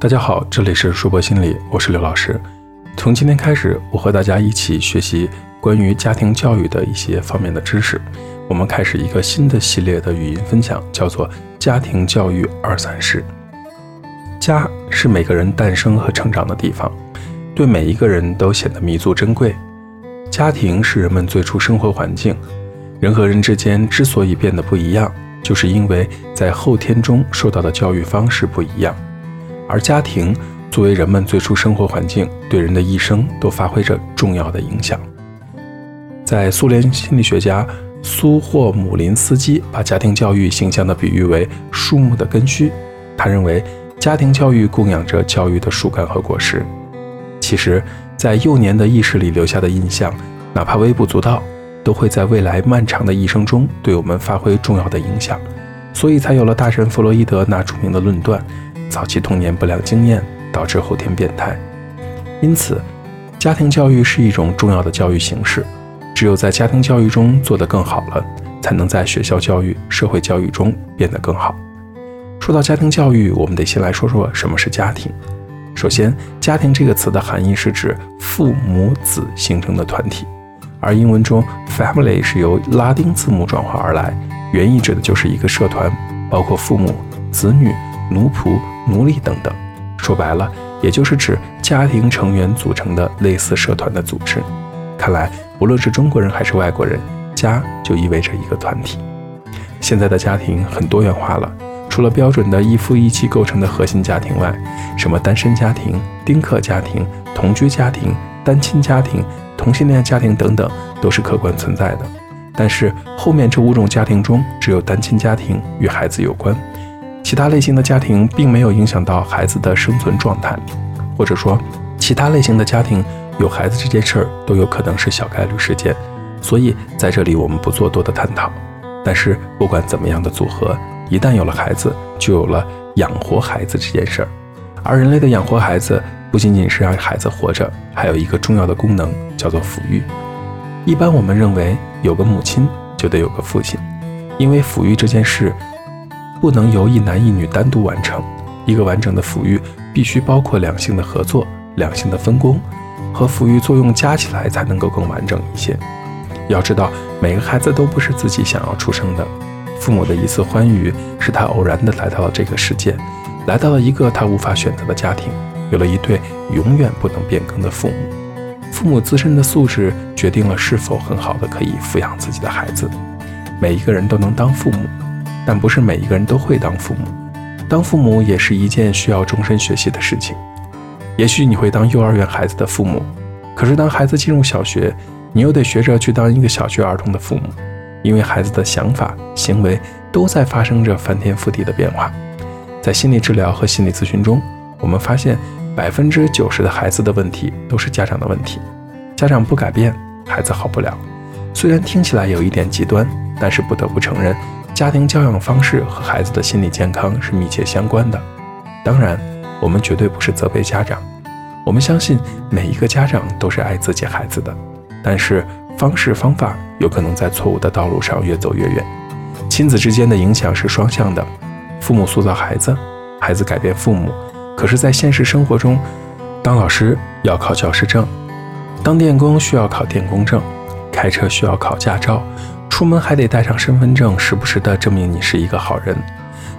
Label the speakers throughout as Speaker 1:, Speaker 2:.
Speaker 1: 大家好，这里是硕博心理，我是刘老师。从今天开始，我和大家一起学习关于家庭教育的一些方面的知识。我们开始一个新的系列的语音分享，叫做《家庭教育二三事》。家是每个人诞生和成长的地方，对每一个人都显得弥足珍贵。家庭是人们最初生活环境，人和人之间之所以变得不一样，就是因为在后天中受到的教育方式不一样。而家庭作为人们最初生活环境，对人的一生都发挥着重要的影响。在苏联心理学家苏霍姆林斯基把家庭教育形象地比喻为树木的根须，他认为家庭教育供养着教育的树干和果实。其实，在幼年的意识里留下的印象，哪怕微不足道，都会在未来漫长的一生中对我们发挥重要的影响。所以才有了大神弗洛伊德那著名的论断。早期童年不良经验导致后天变态，因此，家庭教育是一种重要的教育形式。只有在家庭教育中做得更好了，才能在学校教育、社会教育中变得更好。说到家庭教育，我们得先来说说什么是家庭。首先，家庭这个词的含义是指父母子形成的团体，而英文中 family 是由拉丁字母转化而来，原意指的就是一个社团，包括父母、子女。奴仆、奴隶等等，说白了，也就是指家庭成员组成的类似社团的组织。看来，无论是中国人还是外国人，家就意味着一个团体。现在的家庭很多元化了，除了标准的一夫一妻构成的核心家庭外，什么单身家庭、丁克家庭、同居家庭、单亲家庭、同性恋家庭等等，都是客观存在的。但是后面这五种家庭中，只有单亲家庭与孩子有关。其他类型的家庭并没有影响到孩子的生存状态，或者说，其他类型的家庭有孩子这件事儿都有可能是小概率事件，所以在这里我们不做多的探讨。但是不管怎么样的组合，一旦有了孩子，就有了养活孩子这件事儿。而人类的养活孩子不仅仅是让孩子活着，还有一个重要的功能叫做抚育。一般我们认为有个母亲就得有个父亲，因为抚育这件事。不能由一男一女单独完成，一个完整的抚育必须包括两性的合作、两性的分工和抚育作用加起来才能够更完整一些。要知道，每个孩子都不是自己想要出生的，父母的一次欢愉是他偶然的来到了这个世界，来到了一个他无法选择的家庭，有了一对永远不能变更的父母。父母自身的素质决定了是否很好的可以抚养自己的孩子。每一个人都能当父母。但不是每一个人都会当父母，当父母也是一件需要终身学习的事情。也许你会当幼儿园孩子的父母，可是当孩子进入小学，你又得学着去当一个小学儿童的父母，因为孩子的想法、行为都在发生着翻天覆地的变化。在心理治疗和心理咨询中，我们发现百分之九十的孩子的问题都是家长的问题，家长不改变，孩子好不了。虽然听起来有一点极端，但是不得不承认。家庭教养方式和孩子的心理健康是密切相关的。当然，我们绝对不是责备家长，我们相信每一个家长都是爱自己孩子的。但是方式方法有可能在错误的道路上越走越远。亲子之间的影响是双向的，父母塑造孩子，孩子改变父母。可是，在现实生活中，当老师要考教师证，当电工需要考电工证，开车需要考驾照。出门还得带上身份证，时不时的证明你是一个好人。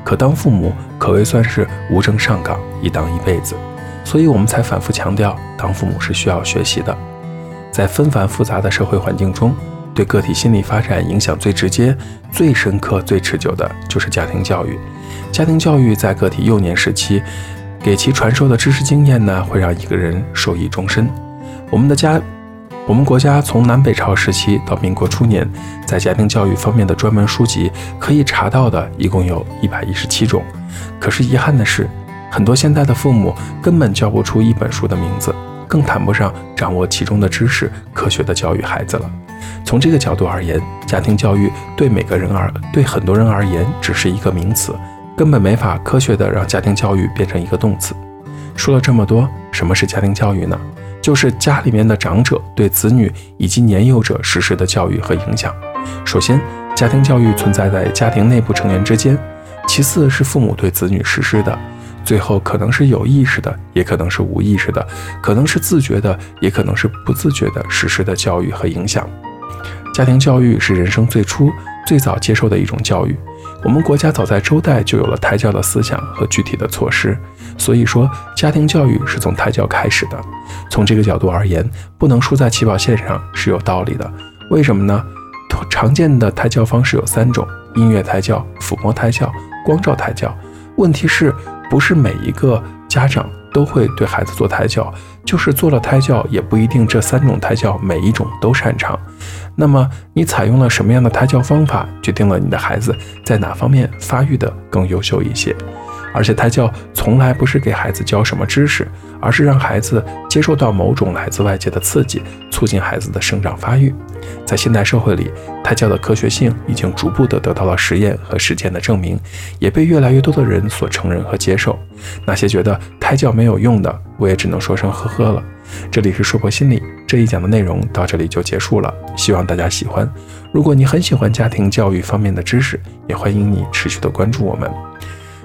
Speaker 1: 可当父母可谓算是无证上岗，一当一辈子。所以我们才反复强调，当父母是需要学习的。在纷繁复杂的社会环境中，对个体心理发展影响最直接、最深刻、最持久的就是家庭教育。家庭教育在个体幼年时期给其传授的知识经验呢，会让一个人受益终身。我们的家。我们国家从南北朝时期到民国初年，在家庭教育方面的专门书籍可以查到的，一共有一百一十七种。可是遗憾的是，很多现在的父母根本叫不出一本书的名字，更谈不上掌握其中的知识，科学的教育孩子了。从这个角度而言，家庭教育对每个人而对很多人而言只是一个名词，根本没法科学的让家庭教育变成一个动词。说了这么多，什么是家庭教育呢？就是家里面的长者对子女以及年幼者实施的教育和影响。首先，家庭教育存在在家庭内部成员之间；其次是父母对子女实施的，最后可能是有意识的，也可能是无意识的，可能是自觉的，也可能是不自觉的实施的教育和影响。家庭教育是人生最初最早接受的一种教育。我们国家早在周代就有了胎教的思想和具体的措施，所以说家庭教育是从胎教开始的。从这个角度而言，不能输在起跑线上是有道理的。为什么呢？常见的胎教方式有三种：音乐胎教、抚摸胎教、光照胎教。问题是不是每一个家长都会对孩子做胎教？就是做了胎教，也不一定这三种胎教每一种都擅长。那么你采用了什么样的胎教方法，决定了你的孩子在哪方面发育的更优秀一些。而且胎教从来不是给孩子教什么知识，而是让孩子接受到某种来自外界的刺激，促进孩子的生长发育。在现代社会里，胎教的科学性已经逐步的得到了实验和实践的证明，也被越来越多的人所承认和接受。那些觉得胎教没有用的，我也只能说声呵呵了。这里是说破心理这一讲的内容到这里就结束了，希望大家喜欢。如果你很喜欢家庭教育方面的知识，也欢迎你持续的关注我们。